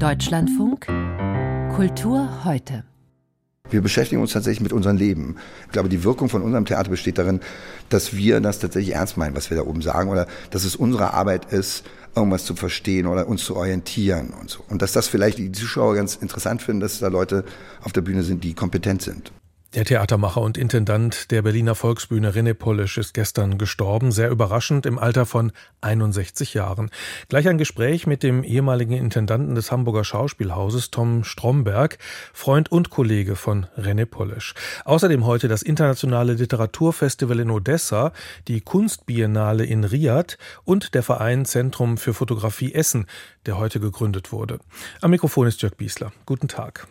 Deutschlandfunk Kultur heute. Wir beschäftigen uns tatsächlich mit unserem Leben. Ich glaube, die Wirkung von unserem Theater besteht darin, dass wir das tatsächlich ernst meinen, was wir da oben sagen, oder dass es unsere Arbeit ist, irgendwas zu verstehen oder uns zu orientieren und so. Und dass das vielleicht die Zuschauer ganz interessant finden, dass da Leute auf der Bühne sind, die kompetent sind. Der Theatermacher und Intendant der Berliner Volksbühne René Polisch ist gestern gestorben, sehr überraschend im Alter von 61 Jahren. Gleich ein Gespräch mit dem ehemaligen Intendanten des Hamburger Schauspielhauses Tom Stromberg, Freund und Kollege von René Polisch. Außerdem heute das internationale Literaturfestival in Odessa, die Kunstbiennale in Riad und der Verein Zentrum für Fotografie Essen, der heute gegründet wurde. Am Mikrofon ist Jörg Biesler. Guten Tag.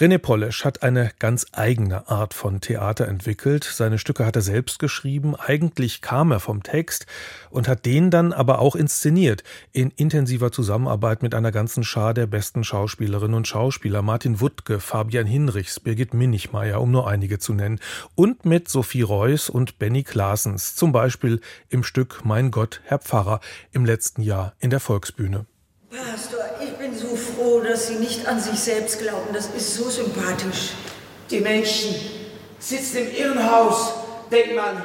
René Polesch hat eine ganz eigene Art von Theater entwickelt. Seine Stücke hat er selbst geschrieben. Eigentlich kam er vom Text und hat den dann aber auch inszeniert. In intensiver Zusammenarbeit mit einer ganzen Schar der besten Schauspielerinnen und Schauspieler. Martin Wuttke, Fabian Hinrichs, Birgit Minichmeier, um nur einige zu nennen. Und mit Sophie Reuss und Benny Klaasens. Zum Beispiel im Stück Mein Gott, Herr Pfarrer im letzten Jahr in der Volksbühne. Pastor, ich bin so froh, dass Sie nicht an sich selbst glauben. Das ist so sympathisch. Die Menschen sitzen im Irrenhaus, denkt man,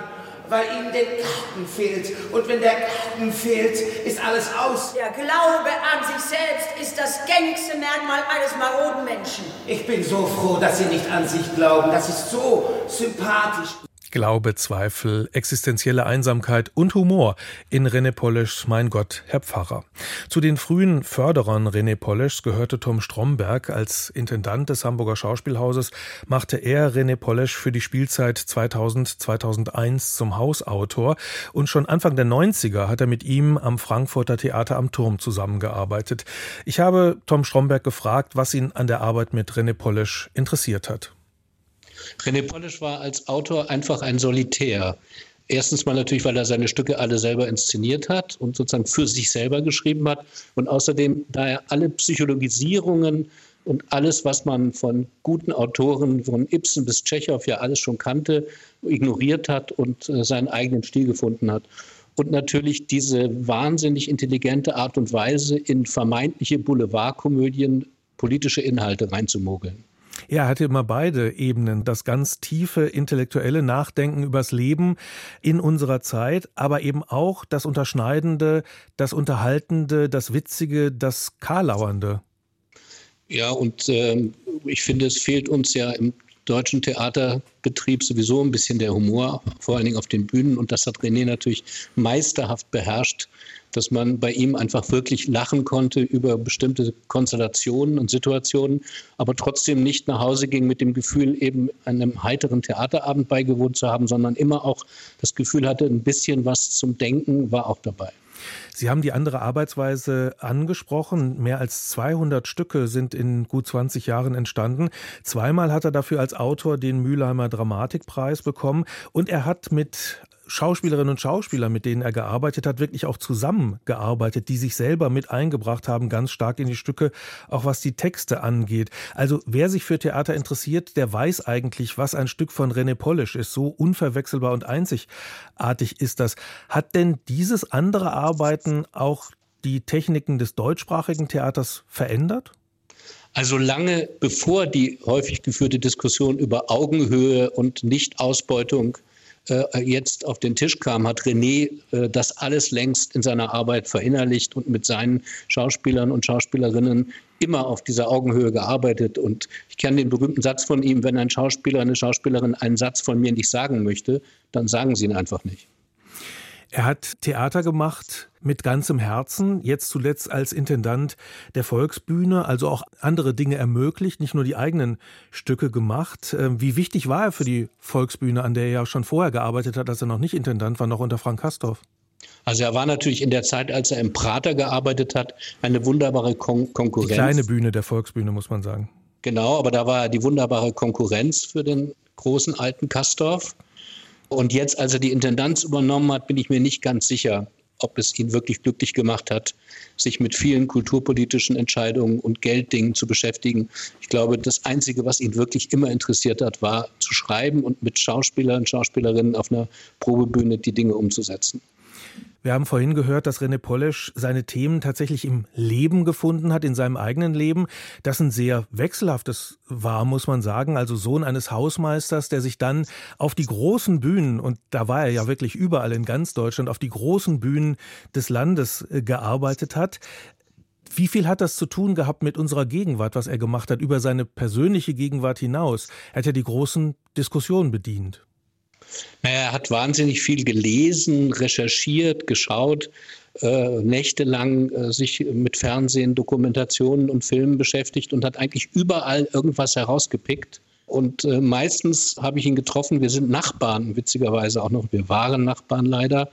weil ihnen der Garten fehlt. Und wenn der Garten fehlt, ist alles aus. Der Glaube an sich selbst ist das gängigste Merkmal eines maroden Menschen. Ich bin so froh, dass Sie nicht an sich glauben. Das ist so sympathisch. Glaube, Zweifel, existenzielle Einsamkeit und Humor in René Poleschs Mein Gott, Herr Pfarrer. Zu den frühen Förderern René Poleschs gehörte Tom Stromberg. Als Intendant des Hamburger Schauspielhauses machte er René Polesch für die Spielzeit 2000-2001 zum Hausautor und schon Anfang der 90er hat er mit ihm am Frankfurter Theater am Turm zusammengearbeitet. Ich habe Tom Stromberg gefragt, was ihn an der Arbeit mit René Polesch interessiert hat. René Polish war als Autor einfach ein Solitär. Erstens mal natürlich, weil er seine Stücke alle selber inszeniert hat und sozusagen für sich selber geschrieben hat. Und außerdem, da er alle Psychologisierungen und alles, was man von guten Autoren, von Ibsen bis Tschechow ja alles schon kannte, ignoriert hat und äh, seinen eigenen Stil gefunden hat. Und natürlich diese wahnsinnig intelligente Art und Weise, in vermeintliche Boulevardkomödien politische Inhalte reinzumogeln. Er hatte immer beide Ebenen, das ganz tiefe intellektuelle Nachdenken übers Leben in unserer Zeit, aber eben auch das Unterschneidende, das Unterhaltende, das Witzige, das Karlauernde. Ja, und äh, ich finde, es fehlt uns ja im deutschen Theaterbetrieb sowieso ein bisschen der Humor, vor allen Dingen auf den Bühnen. Und das hat René natürlich meisterhaft beherrscht dass man bei ihm einfach wirklich lachen konnte über bestimmte Konstellationen und Situationen, aber trotzdem nicht nach Hause ging mit dem Gefühl, eben einem heiteren Theaterabend beigewohnt zu haben, sondern immer auch das Gefühl hatte, ein bisschen was zum Denken war auch dabei. Sie haben die andere Arbeitsweise angesprochen. Mehr als 200 Stücke sind in gut 20 Jahren entstanden. Zweimal hat er dafür als Autor den Mülheimer Dramatikpreis bekommen und er hat mit Schauspielerinnen und Schauspieler, mit denen er gearbeitet hat, wirklich auch zusammengearbeitet, die sich selber mit eingebracht haben, ganz stark in die Stücke, auch was die Texte angeht. Also wer sich für Theater interessiert, der weiß eigentlich, was ein Stück von René Polish ist. So unverwechselbar und einzigartig ist das. Hat denn dieses andere Arbeiten auch die Techniken des deutschsprachigen Theaters verändert? Also lange bevor die häufig geführte Diskussion über Augenhöhe und Nichtausbeutung äh, jetzt auf den Tisch kam, hat René äh, das alles längst in seiner Arbeit verinnerlicht und mit seinen Schauspielern und Schauspielerinnen immer auf dieser Augenhöhe gearbeitet. Und ich kenne den berühmten Satz von ihm, wenn ein Schauspieler, eine Schauspielerin einen Satz von mir nicht sagen möchte, dann sagen sie ihn einfach nicht. Er hat Theater gemacht mit ganzem Herzen, jetzt zuletzt als Intendant der Volksbühne, also auch andere Dinge ermöglicht, nicht nur die eigenen Stücke gemacht. Ähm, wie wichtig war er für die Volksbühne, an der er ja schon vorher gearbeitet hat, als er noch nicht Intendant war, noch unter Frank Kastorf? Also er war natürlich in der Zeit, als er im Prater gearbeitet hat, eine wunderbare Kon Konkurrenz. Die kleine Bühne der Volksbühne, muss man sagen. Genau, aber da war er die wunderbare Konkurrenz für den großen alten Kastorf. Und jetzt, als er die Intendanz übernommen hat, bin ich mir nicht ganz sicher, ob es ihn wirklich glücklich gemacht hat, sich mit vielen kulturpolitischen Entscheidungen und Gelddingen zu beschäftigen. Ich glaube, das Einzige, was ihn wirklich immer interessiert hat, war zu schreiben und mit Schauspielern und Schauspielerinnen auf einer Probebühne die Dinge umzusetzen. Wir haben vorhin gehört, dass René Polesch seine Themen tatsächlich im Leben gefunden hat, in seinem eigenen Leben. Das ein sehr wechselhaftes war, muss man sagen. Also Sohn eines Hausmeisters, der sich dann auf die großen Bühnen, und da war er ja wirklich überall in ganz Deutschland, auf die großen Bühnen des Landes äh, gearbeitet hat. Wie viel hat das zu tun gehabt mit unserer Gegenwart, was er gemacht hat, über seine persönliche Gegenwart hinaus? Er hat ja die großen Diskussionen bedient. Naja, er hat wahnsinnig viel gelesen, recherchiert, geschaut, äh, nächtelang äh, sich mit Fernsehen, Dokumentationen und Filmen beschäftigt und hat eigentlich überall irgendwas herausgepickt. Und äh, meistens habe ich ihn getroffen. Wir sind Nachbarn, witzigerweise auch noch. Wir waren Nachbarn leider.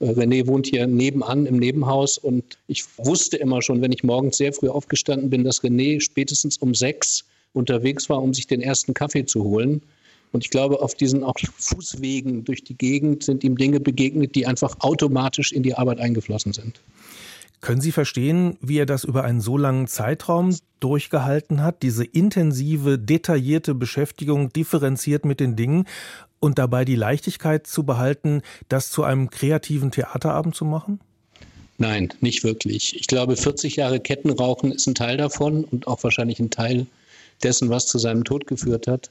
Äh, René wohnt hier nebenan im Nebenhaus und ich wusste immer schon, wenn ich morgens sehr früh aufgestanden bin, dass René spätestens um sechs unterwegs war, um sich den ersten Kaffee zu holen. Und ich glaube, auf diesen auch Fußwegen durch die Gegend sind ihm Dinge begegnet, die einfach automatisch in die Arbeit eingeflossen sind. Können Sie verstehen, wie er das über einen so langen Zeitraum durchgehalten hat, diese intensive, detaillierte Beschäftigung differenziert mit den Dingen und dabei die Leichtigkeit zu behalten, das zu einem kreativen Theaterabend zu machen? Nein, nicht wirklich. Ich glaube, 40 Jahre Kettenrauchen ist ein Teil davon und auch wahrscheinlich ein Teil dessen, was zu seinem Tod geführt hat.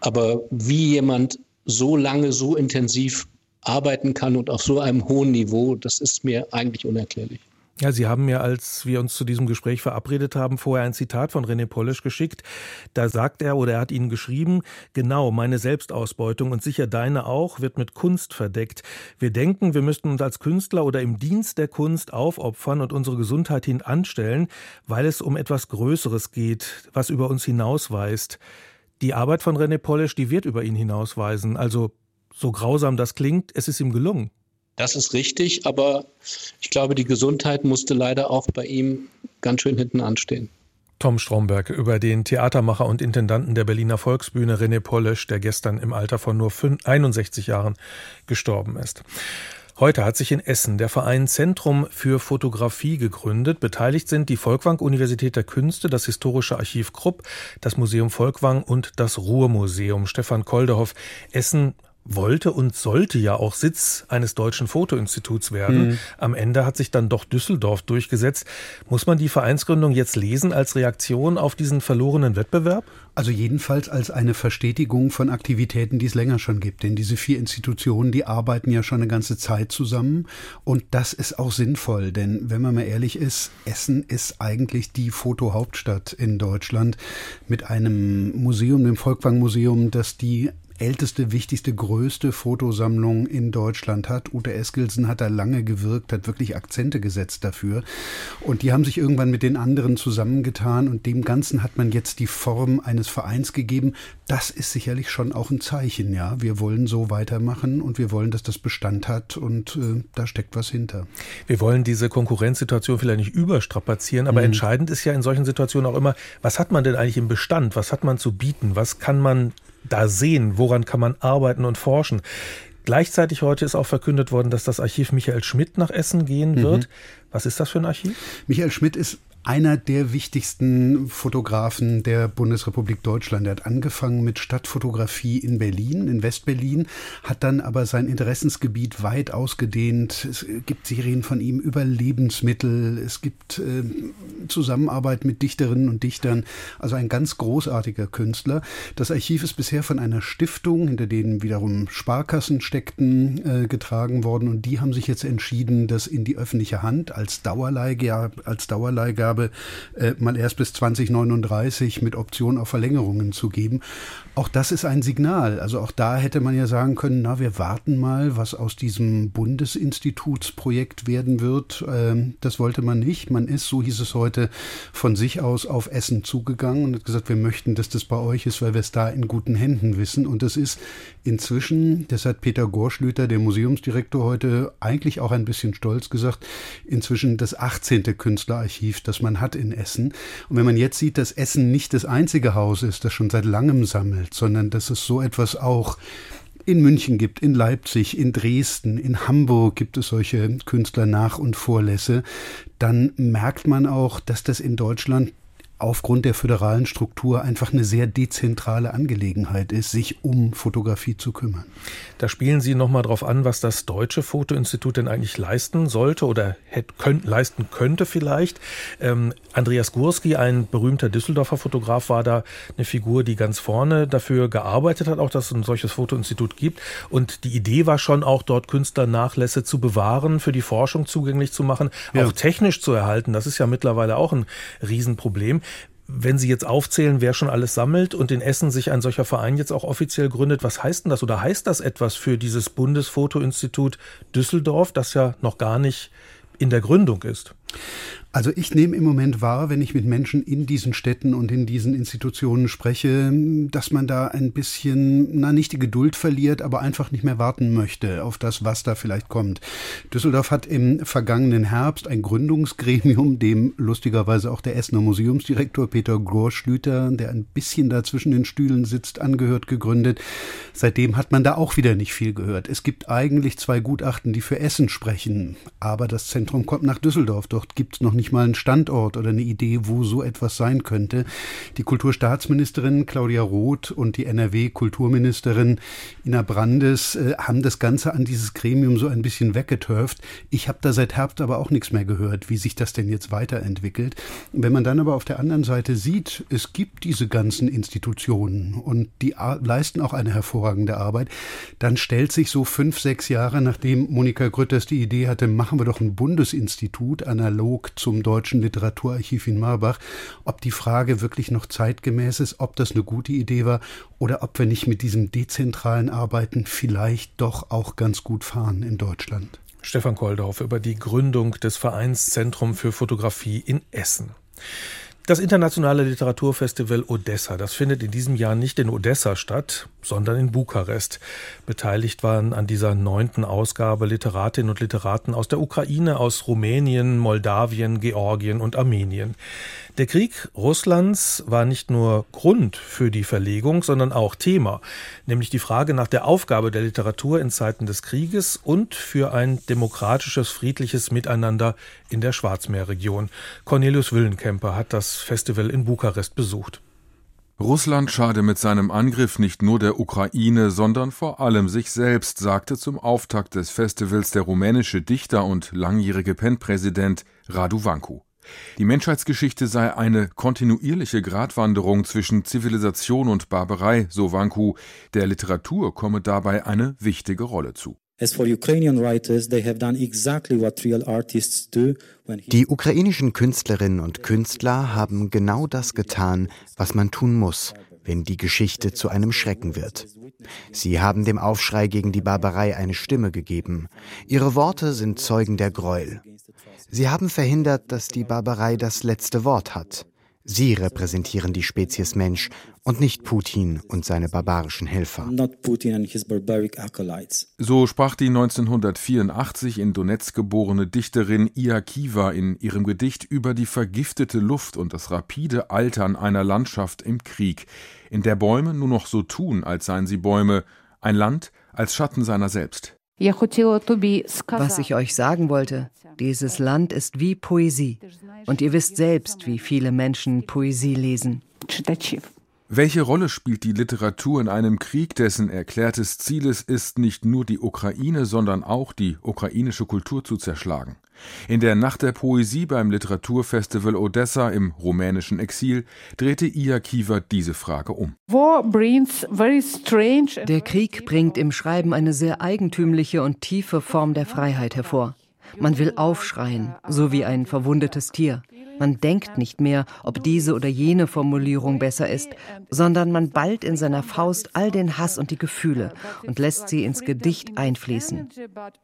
Aber wie jemand so lange, so intensiv arbeiten kann und auf so einem hohen Niveau, das ist mir eigentlich unerklärlich. Ja, Sie haben mir, als wir uns zu diesem Gespräch verabredet haben, vorher ein Zitat von René Polisch geschickt. Da sagt er oder er hat Ihnen geschrieben, genau, meine Selbstausbeutung und sicher deine auch wird mit Kunst verdeckt. Wir denken, wir müssten uns als Künstler oder im Dienst der Kunst aufopfern und unsere Gesundheit hinanstellen, weil es um etwas Größeres geht, was über uns hinausweist die Arbeit von René Polisch, die wird über ihn hinausweisen. Also so grausam das klingt, es ist ihm gelungen. Das ist richtig, aber ich glaube, die Gesundheit musste leider auch bei ihm ganz schön hinten anstehen. Tom Stromberg über den Theatermacher und Intendanten der Berliner Volksbühne René Polisch, der gestern im Alter von nur 61 Jahren gestorben ist. Heute hat sich in Essen der Verein Zentrum für Fotografie gegründet. Beteiligt sind die Volkwang Universität der Künste, das Historische Archiv Krupp, das Museum Volkwang und das Ruhrmuseum. Stefan Koldehoff, Essen wollte und sollte ja auch Sitz eines deutschen Fotoinstituts werden. Mhm. Am Ende hat sich dann doch Düsseldorf durchgesetzt. Muss man die Vereinsgründung jetzt lesen als Reaktion auf diesen verlorenen Wettbewerb? Also jedenfalls als eine Verstetigung von Aktivitäten, die es länger schon gibt. Denn diese vier Institutionen, die arbeiten ja schon eine ganze Zeit zusammen. Und das ist auch sinnvoll. Denn wenn man mal ehrlich ist, Essen ist eigentlich die Fotohauptstadt in Deutschland mit einem Museum, dem Volkwang Museum, das die älteste, wichtigste, größte Fotosammlung in Deutschland hat. Ute Eskilsen hat da lange gewirkt, hat wirklich Akzente gesetzt dafür. Und die haben sich irgendwann mit den anderen zusammengetan und dem Ganzen hat man jetzt die Form eines Vereins gegeben. Das ist sicherlich schon auch ein Zeichen, ja. Wir wollen so weitermachen und wir wollen, dass das Bestand hat und äh, da steckt was hinter. Wir wollen diese Konkurrenzsituation vielleicht nicht überstrapazieren, aber mhm. entscheidend ist ja in solchen Situationen auch immer, was hat man denn eigentlich im Bestand? Was hat man zu bieten? Was kann man da sehen? Woran kann man arbeiten und forschen? Gleichzeitig heute ist auch verkündet worden, dass das Archiv Michael Schmidt nach Essen gehen wird. Mhm. Was ist das für ein Archiv? Michael Schmidt ist einer der wichtigsten Fotografen der Bundesrepublik Deutschland. Er hat angefangen mit Stadtfotografie in Berlin, in Westberlin, hat dann aber sein Interessensgebiet weit ausgedehnt. Es gibt Serien von ihm über Lebensmittel, es gibt äh, Zusammenarbeit mit Dichterinnen und Dichtern, also ein ganz großartiger Künstler. Das Archiv ist bisher von einer Stiftung, hinter denen wiederum Sparkassen steckten, äh, getragen worden und die haben sich jetzt entschieden, das in die öffentliche Hand als Dauerleihgabe, als Dauerleihgabe Freigabe äh, mal erst bis 2039 mit Option auf Verlängerungen zu geben. Auch das ist ein Signal. Also auch da hätte man ja sagen können, na, wir warten mal, was aus diesem Bundesinstitutsprojekt werden wird. Ähm, das wollte man nicht. Man ist, so hieß es heute, von sich aus auf Essen zugegangen und hat gesagt, wir möchten, dass das bei euch ist, weil wir es da in guten Händen wissen. Und das ist inzwischen, das hat Peter Gorschlüter, der Museumsdirektor, heute eigentlich auch ein bisschen stolz gesagt, inzwischen das 18. Künstlerarchiv, das man hat in Essen. Und wenn man jetzt sieht, dass Essen nicht das einzige Haus ist, das schon seit langem sammelt, sondern dass es so etwas auch in München gibt, in Leipzig, in Dresden, in Hamburg gibt es solche Künstler nach und Vorlässe, dann merkt man auch, dass das in Deutschland aufgrund der föderalen Struktur einfach eine sehr dezentrale Angelegenheit ist, sich um Fotografie zu kümmern. Da spielen Sie nochmal drauf an, was das Deutsche Fotoinstitut denn eigentlich leisten sollte oder hätte, könnt, leisten könnte vielleicht. Ähm, Andreas Gurski, ein berühmter Düsseldorfer Fotograf, war da eine Figur, die ganz vorne dafür gearbeitet hat, auch dass es ein solches Fotoinstitut gibt. Und die Idee war schon auch dort Künstlernachlässe zu bewahren, für die Forschung zugänglich zu machen, ja. auch technisch zu erhalten. Das ist ja mittlerweile auch ein Riesenproblem wenn Sie jetzt aufzählen, wer schon alles sammelt und in Essen sich ein solcher Verein jetzt auch offiziell gründet, was heißt denn das oder heißt das etwas für dieses Bundesfotoinstitut Düsseldorf, das ja noch gar nicht in der Gründung ist? Also ich nehme im Moment wahr, wenn ich mit Menschen in diesen Städten und in diesen Institutionen spreche, dass man da ein bisschen, na nicht die Geduld verliert, aber einfach nicht mehr warten möchte auf das, was da vielleicht kommt. Düsseldorf hat im vergangenen Herbst ein Gründungsgremium, dem lustigerweise auch der Essener Museumsdirektor Peter Gorschlüter, der ein bisschen da zwischen den Stühlen sitzt, angehört, gegründet. Seitdem hat man da auch wieder nicht viel gehört. Es gibt eigentlich zwei Gutachten, die für Essen sprechen, aber das Zentrum kommt nach Düsseldorf. Dort gibt es noch nicht mal einen Standort oder eine Idee, wo so etwas sein könnte. Die Kulturstaatsministerin Claudia Roth und die NRW-Kulturministerin Ina Brandes äh, haben das Ganze an dieses Gremium so ein bisschen weggeturft. Ich habe da seit Herbst aber auch nichts mehr gehört, wie sich das denn jetzt weiterentwickelt. Wenn man dann aber auf der anderen Seite sieht, es gibt diese ganzen Institutionen und die leisten auch eine hervorragende Arbeit, dann stellt sich so fünf, sechs Jahre, nachdem Monika Grütters die Idee hatte, machen wir doch ein Bundesinstitut analog zum zum Deutschen Literaturarchiv in Marbach, ob die Frage wirklich noch zeitgemäß ist, ob das eine gute Idee war oder ob wir nicht mit diesem dezentralen Arbeiten vielleicht doch auch ganz gut fahren in Deutschland. Stefan Koldorf über die Gründung des Vereinszentrum für Fotografie in Essen. Das internationale Literaturfestival Odessa, das findet in diesem Jahr nicht in Odessa statt, sondern in Bukarest. Beteiligt waren an dieser neunten Ausgabe Literatinnen und Literaten aus der Ukraine, aus Rumänien, Moldawien, Georgien und Armenien. Der Krieg Russlands war nicht nur Grund für die Verlegung, sondern auch Thema, nämlich die Frage nach der Aufgabe der Literatur in Zeiten des Krieges und für ein demokratisches, friedliches Miteinander in der Schwarzmeerregion. Cornelius Wüllenkemper hat das Festival in Bukarest besucht. Russland schade mit seinem Angriff nicht nur der Ukraine, sondern vor allem sich selbst, sagte zum Auftakt des Festivals der rumänische Dichter und langjährige PEN-Präsident Radu Vanku. Die Menschheitsgeschichte sei eine kontinuierliche Gratwanderung zwischen Zivilisation und Barbarei, so Wanku. Der Literatur komme dabei eine wichtige Rolle zu. Die ukrainischen Künstlerinnen und Künstler haben genau das getan, was man tun muss, wenn die Geschichte zu einem Schrecken wird. Sie haben dem Aufschrei gegen die Barbarei eine Stimme gegeben. Ihre Worte sind Zeugen der Gräuel. Sie haben verhindert, dass die Barbarei das letzte Wort hat. Sie repräsentieren die Spezies Mensch und nicht Putin und seine barbarischen Helfer. So sprach die 1984 in Donetsk geborene Dichterin Ia Kiva in ihrem Gedicht über die vergiftete Luft und das rapide Altern einer Landschaft im Krieg, in der Bäume nur noch so tun, als seien sie Bäume, ein Land als Schatten seiner selbst. Was ich euch sagen wollte, dieses Land ist wie Poesie. Und ihr wisst selbst, wie viele Menschen Poesie lesen. Welche Rolle spielt die Literatur in einem Krieg, dessen erklärtes Ziel es ist, nicht nur die Ukraine, sondern auch die ukrainische Kultur zu zerschlagen? In der Nacht der Poesie beim Literaturfestival Odessa im rumänischen Exil drehte Ia Kiva diese Frage um. Der Krieg bringt im Schreiben eine sehr eigentümliche und tiefe Form der Freiheit hervor. Man will aufschreien, so wie ein verwundetes Tier. Man denkt nicht mehr, ob diese oder jene Formulierung besser ist, sondern man ballt in seiner Faust all den Hass und die Gefühle und lässt sie ins Gedicht einfließen.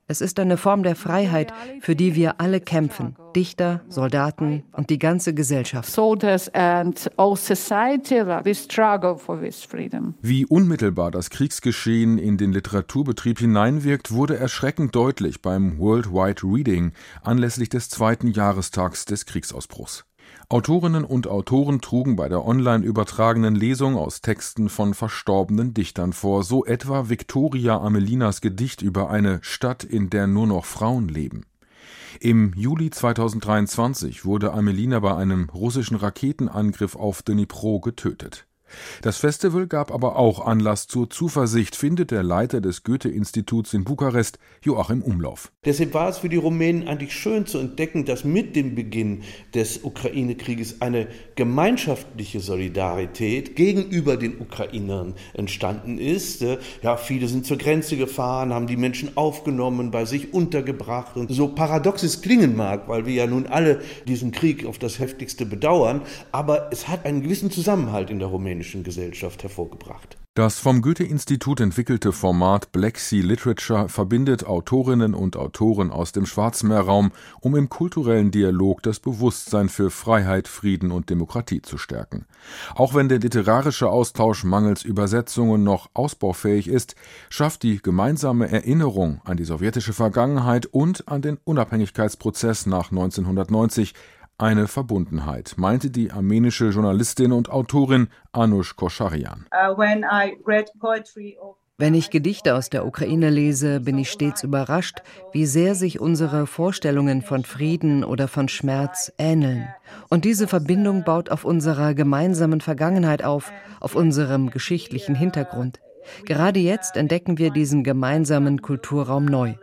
Es ist eine Form der Freiheit, für die wir alle kämpfen, Dichter, Soldaten und die ganze Gesellschaft. Wie unmittelbar das Kriegsgeschehen in den Literaturbetrieb hineinwirkt, wurde erschreckend deutlich beim Worldwide Reading anlässlich des zweiten Jahrestags des Kriegsausbruchs. Autorinnen und Autoren trugen bei der online übertragenen Lesung aus Texten von verstorbenen Dichtern vor, so etwa Victoria Amelinas Gedicht über eine Stadt, in der nur noch Frauen leben. Im Juli 2023 wurde Amelina bei einem russischen Raketenangriff auf Dnipro getötet. Das Festival gab aber auch Anlass zur Zuversicht, findet der Leiter des Goethe-Instituts in Bukarest, Joachim Umlauf. Deshalb war es für die Rumänen eigentlich schön zu entdecken, dass mit dem Beginn des Ukraine-Krieges eine gemeinschaftliche Solidarität gegenüber den Ukrainern entstanden ist. Ja, viele sind zur Grenze gefahren, haben die Menschen aufgenommen, bei sich untergebracht. Und so paradox es klingen mag, weil wir ja nun alle diesen Krieg auf das heftigste bedauern, aber es hat einen gewissen Zusammenhalt in der Rumänien rumänischen Gesellschaft hervorgebracht. Das vom Goethe-Institut entwickelte Format Black Sea Literature verbindet Autorinnen und Autoren aus dem Schwarzmeerraum, um im kulturellen Dialog das Bewusstsein für Freiheit, Frieden und Demokratie zu stärken. Auch wenn der literarische Austausch mangels Übersetzungen noch ausbaufähig ist, schafft die gemeinsame Erinnerung an die sowjetische Vergangenheit und an den Unabhängigkeitsprozess nach 1990 eine Verbundenheit, meinte die armenische Journalistin und Autorin Anush Koscharian. Uh, Wenn ich Gedichte aus der Ukraine lese, bin ich stets überrascht, wie sehr sich unsere Vorstellungen von Frieden oder von Schmerz ähneln. Und diese Verbindung baut auf unserer gemeinsamen Vergangenheit auf, auf unserem geschichtlichen Hintergrund. Gerade jetzt entdecken wir diesen gemeinsamen Kulturraum neu.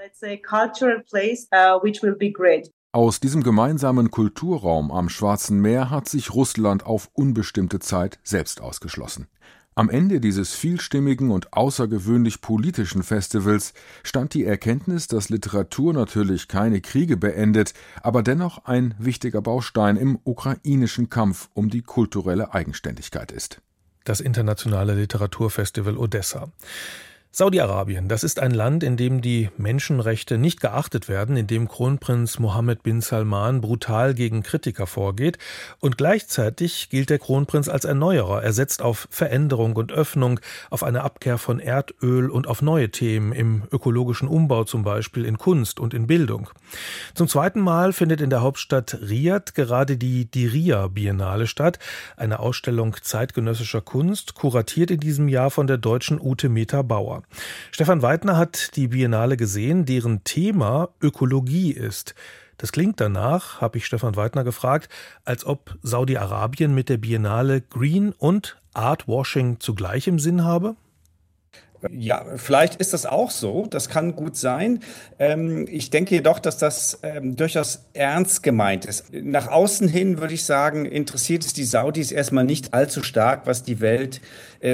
Aus diesem gemeinsamen Kulturraum am Schwarzen Meer hat sich Russland auf unbestimmte Zeit selbst ausgeschlossen. Am Ende dieses vielstimmigen und außergewöhnlich politischen Festivals stand die Erkenntnis, dass Literatur natürlich keine Kriege beendet, aber dennoch ein wichtiger Baustein im ukrainischen Kampf um die kulturelle Eigenständigkeit ist. Das internationale Literaturfestival Odessa. Saudi-Arabien, das ist ein Land, in dem die Menschenrechte nicht geachtet werden, in dem Kronprinz Mohammed bin Salman brutal gegen Kritiker vorgeht und gleichzeitig gilt der Kronprinz als Erneuerer. Er setzt auf Veränderung und Öffnung, auf eine Abkehr von Erdöl und auf neue Themen im ökologischen Umbau zum Beispiel, in Kunst und in Bildung. Zum zweiten Mal findet in der Hauptstadt Riyadh gerade die Diria Biennale statt, eine Ausstellung zeitgenössischer Kunst, kuratiert in diesem Jahr von der deutschen Ute Meta Bauer. Stefan Weidner hat die Biennale gesehen, deren Thema Ökologie ist. Das klingt danach, habe ich Stefan Weidner gefragt, als ob Saudi-Arabien mit der Biennale Green und Artwashing zugleich im Sinn habe? Ja, vielleicht ist das auch so. Das kann gut sein. Ähm, ich denke jedoch, dass das ähm, durchaus ernst gemeint ist. Nach außen hin würde ich sagen, interessiert es die Saudis erstmal nicht allzu stark, was die Welt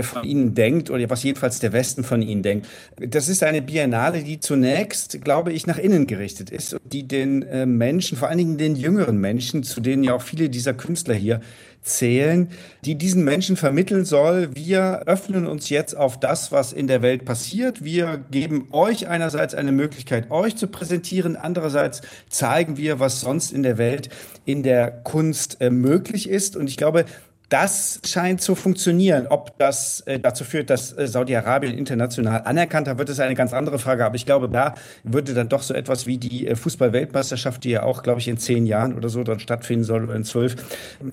von ihnen denkt oder was jedenfalls der Westen von ihnen denkt. Das ist eine Biennale, die zunächst, glaube ich, nach innen gerichtet ist, die den äh, Menschen, vor allen Dingen den jüngeren Menschen, zu denen ja auch viele dieser Künstler hier zählen, die diesen Menschen vermitteln soll, wir öffnen uns jetzt auf das, was in der Welt passiert. Wir geben euch einerseits eine Möglichkeit, euch zu präsentieren. Andererseits zeigen wir, was sonst in der Welt in der Kunst äh, möglich ist. Und ich glaube, das scheint zu funktionieren. Ob das äh, dazu führt, dass äh, Saudi-Arabien international anerkannter wird, ist eine ganz andere Frage. Aber ich glaube, da würde dann doch so etwas wie die äh, Fußball-Weltmeisterschaft, die ja auch, glaube ich, in zehn Jahren oder so dann stattfinden soll oder in zwölf,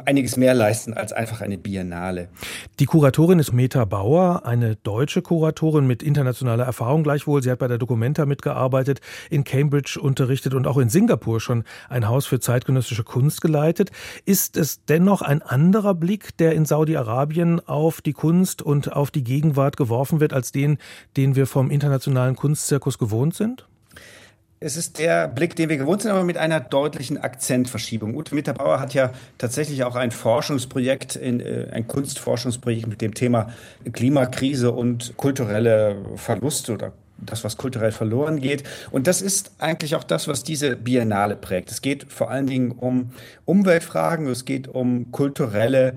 einiges mehr leisten als einfach eine Biennale. Die Kuratorin ist Meta Bauer, eine deutsche Kuratorin mit internationaler Erfahrung gleichwohl. Sie hat bei der Documenta mitgearbeitet, in Cambridge unterrichtet und auch in Singapur schon ein Haus für zeitgenössische Kunst geleitet. Ist es dennoch ein anderer Blick der in Saudi-Arabien auf die Kunst und auf die Gegenwart geworfen wird, als den, den wir vom internationalen Kunstzirkus gewohnt sind? Es ist der Blick, den wir gewohnt sind, aber mit einer deutlichen Akzentverschiebung. Ute Mitterbauer hat ja tatsächlich auch ein Forschungsprojekt, äh, ein Kunstforschungsprojekt mit dem Thema Klimakrise und kulturelle Verluste oder das, was kulturell verloren geht. Und das ist eigentlich auch das, was diese Biennale prägt. Es geht vor allen Dingen um Umweltfragen, es geht um kulturelle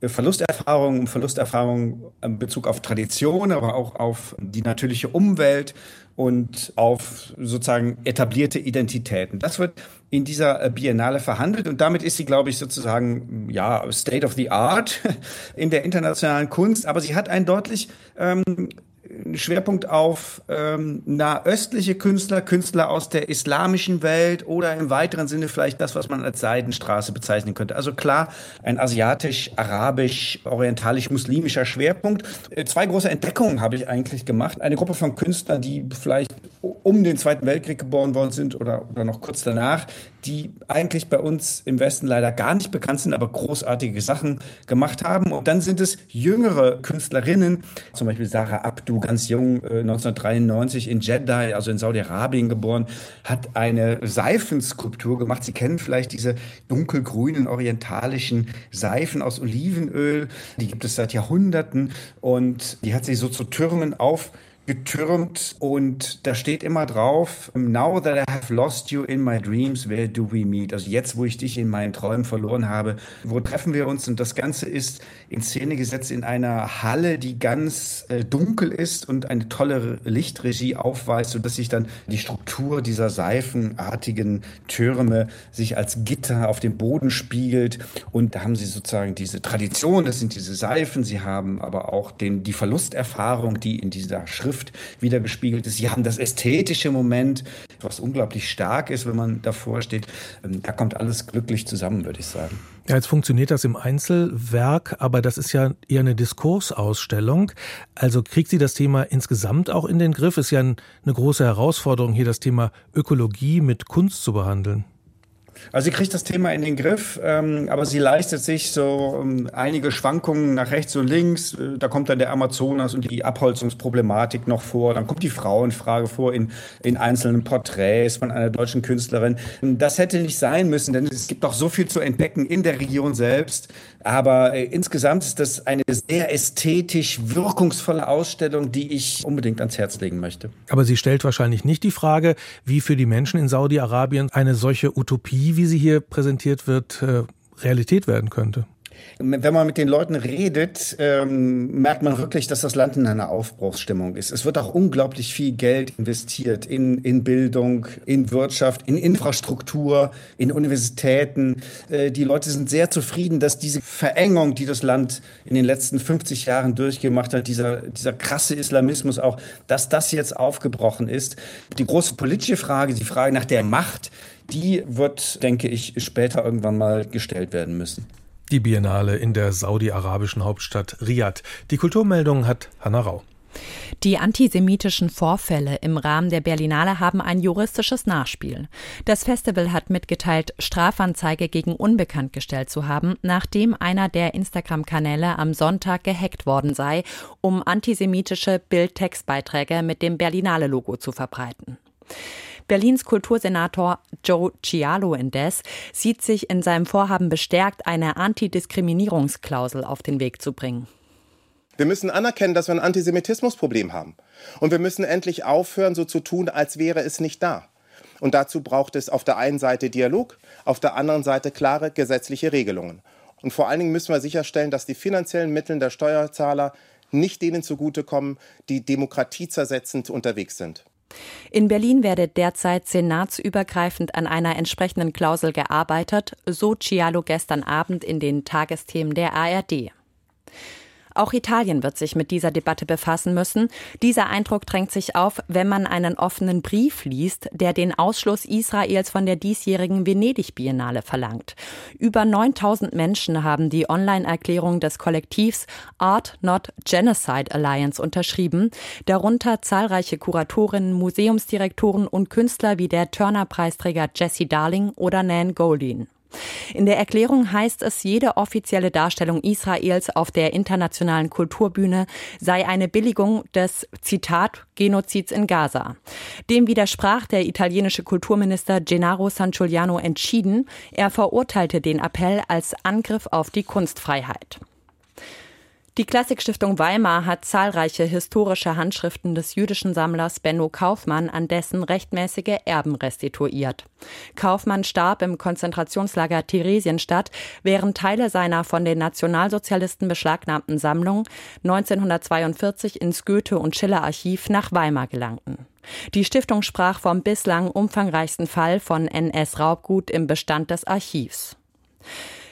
Verlusterfahrungen, Verlusterfahrungen in Bezug auf Tradition, aber auch auf die natürliche Umwelt und auf sozusagen etablierte Identitäten. Das wird in dieser Biennale verhandelt und damit ist sie, glaube ich, sozusagen ja State of the Art in der internationalen Kunst. Aber sie hat einen deutlich ähm, Schwerpunkt auf ähm, nahöstliche Künstler, Künstler aus der islamischen Welt oder im weiteren Sinne vielleicht das, was man als Seidenstraße bezeichnen könnte. Also klar, ein asiatisch, arabisch, orientalisch-muslimischer Schwerpunkt. Äh, zwei große Entdeckungen habe ich eigentlich gemacht. Eine Gruppe von Künstlern, die vielleicht um den Zweiten Weltkrieg geboren worden sind oder, oder noch kurz danach, die eigentlich bei uns im Westen leider gar nicht bekannt sind, aber großartige Sachen gemacht haben. Und dann sind es jüngere Künstlerinnen, zum Beispiel Sarah Abdu, ganz jung, 1993 äh, in Jeddah, also in Saudi-Arabien geboren, hat eine Seifenskulptur gemacht. Sie kennen vielleicht diese dunkelgrünen orientalischen Seifen aus Olivenöl. Die gibt es seit Jahrhunderten und die hat sie so zu Türmen auf getürmt und da steht immer drauf, Now that I have lost you in my dreams, where do we meet? Also jetzt, wo ich dich in meinen Träumen verloren habe, wo treffen wir uns? Und das Ganze ist in Szene gesetzt in einer Halle, die ganz äh, dunkel ist und eine tolle Lichtregie aufweist, sodass sich dann die Struktur dieser seifenartigen Türme sich als Gitter auf dem Boden spiegelt. Und da haben sie sozusagen diese Tradition, das sind diese Seifen, sie haben aber auch den, die Verlusterfahrung, die in dieser Schrift Schrift wiedergespiegelt ist. Sie haben das ästhetische Moment, was unglaublich stark ist, wenn man davor steht. Ähm, da kommt alles glücklich zusammen, würde ich sagen. Ja, jetzt funktioniert das im Einzelwerk, aber das ist ja eher eine Diskursausstellung. Also kriegt sie das Thema insgesamt auch in den Griff? Ist ja eine große Herausforderung, hier das Thema Ökologie mit Kunst zu behandeln. Also sie kriegt das Thema in den Griff, ähm, aber sie leistet sich so ähm, einige Schwankungen nach rechts und links. Äh, da kommt dann der Amazonas und die Abholzungsproblematik noch vor. Dann kommt die Frauenfrage vor in, in einzelnen Porträts von einer deutschen Künstlerin. Das hätte nicht sein müssen, denn es gibt auch so viel zu entdecken in der Region selbst. Aber äh, insgesamt ist das eine sehr ästhetisch wirkungsvolle Ausstellung, die ich unbedingt ans Herz legen möchte. Aber sie stellt wahrscheinlich nicht die Frage, wie für die Menschen in Saudi-Arabien eine solche Utopie, wie sie hier präsentiert wird, äh, Realität werden könnte. Wenn man mit den Leuten redet, ähm, merkt man wirklich, dass das Land in einer Aufbruchsstimmung ist. Es wird auch unglaublich viel Geld investiert in, in Bildung, in Wirtschaft, in Infrastruktur, in Universitäten. Äh, die Leute sind sehr zufrieden, dass diese Verengung, die das Land in den letzten 50 Jahren durchgemacht hat, dieser, dieser krasse Islamismus auch, dass das jetzt aufgebrochen ist. Die große politische Frage, die Frage nach der Macht, die wird, denke ich, später irgendwann mal gestellt werden müssen. Die Biennale in der saudi-arabischen Hauptstadt Riyadh. Die Kulturmeldung hat Hanna Rau. Die antisemitischen Vorfälle im Rahmen der Berlinale haben ein juristisches Nachspiel. Das Festival hat mitgeteilt, Strafanzeige gegen Unbekannt gestellt zu haben, nachdem einer der Instagram-Kanäle am Sonntag gehackt worden sei, um antisemitische Bild-Textbeiträge mit dem Berlinale-Logo zu verbreiten. Berlins Kultursenator Joe Cialo indes sieht sich in seinem Vorhaben bestärkt, eine Antidiskriminierungsklausel auf den Weg zu bringen. Wir müssen anerkennen, dass wir ein Antisemitismusproblem haben. Und wir müssen endlich aufhören, so zu tun, als wäre es nicht da. Und dazu braucht es auf der einen Seite Dialog, auf der anderen Seite klare gesetzliche Regelungen. Und vor allen Dingen müssen wir sicherstellen, dass die finanziellen Mittel der Steuerzahler nicht denen zugutekommen, die demokratiezersetzend unterwegs sind. In Berlin werde derzeit senatsübergreifend an einer entsprechenden Klausel gearbeitet, so Cialo gestern Abend in den Tagesthemen der ARD. Auch Italien wird sich mit dieser Debatte befassen müssen. Dieser Eindruck drängt sich auf, wenn man einen offenen Brief liest, der den Ausschluss Israels von der diesjährigen Venedig-Biennale verlangt. Über 9000 Menschen haben die Online-Erklärung des Kollektivs Art Not Genocide Alliance unterschrieben, darunter zahlreiche Kuratorinnen, Museumsdirektoren und Künstler wie der Turner-Preisträger Jesse Darling oder Nan Goldin. In der Erklärung heißt es, jede offizielle Darstellung Israels auf der internationalen Kulturbühne sei eine Billigung des Zitat Genozids in Gaza. Dem widersprach der italienische Kulturminister Gennaro San Giuliano entschieden. Er verurteilte den Appell als Angriff auf die Kunstfreiheit. Die Klassikstiftung Weimar hat zahlreiche historische Handschriften des jüdischen Sammlers Benno Kaufmann an dessen rechtmäßige Erben restituiert. Kaufmann starb im Konzentrationslager Theresienstadt, während Teile seiner von den Nationalsozialisten beschlagnahmten Sammlung 1942 ins Goethe- und Schiller-Archiv nach Weimar gelangten. Die Stiftung sprach vom bislang umfangreichsten Fall von NS-Raubgut im Bestand des Archivs.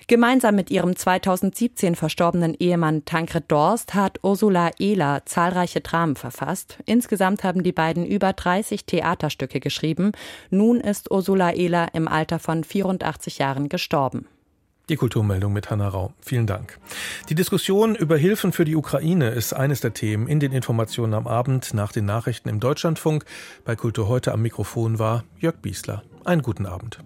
Gemeinsam mit ihrem 2017 verstorbenen Ehemann Tankred Dorst hat Ursula Ehler zahlreiche Dramen verfasst. Insgesamt haben die beiden über 30 Theaterstücke geschrieben. Nun ist Ursula Ehler im Alter von 84 Jahren gestorben. Die Kulturmeldung mit Hanna Rau. Vielen Dank. Die Diskussion über Hilfen für die Ukraine ist eines der Themen in den Informationen am Abend nach den Nachrichten im Deutschlandfunk. Bei Kultur heute am Mikrofon war Jörg Biesler. Einen guten Abend.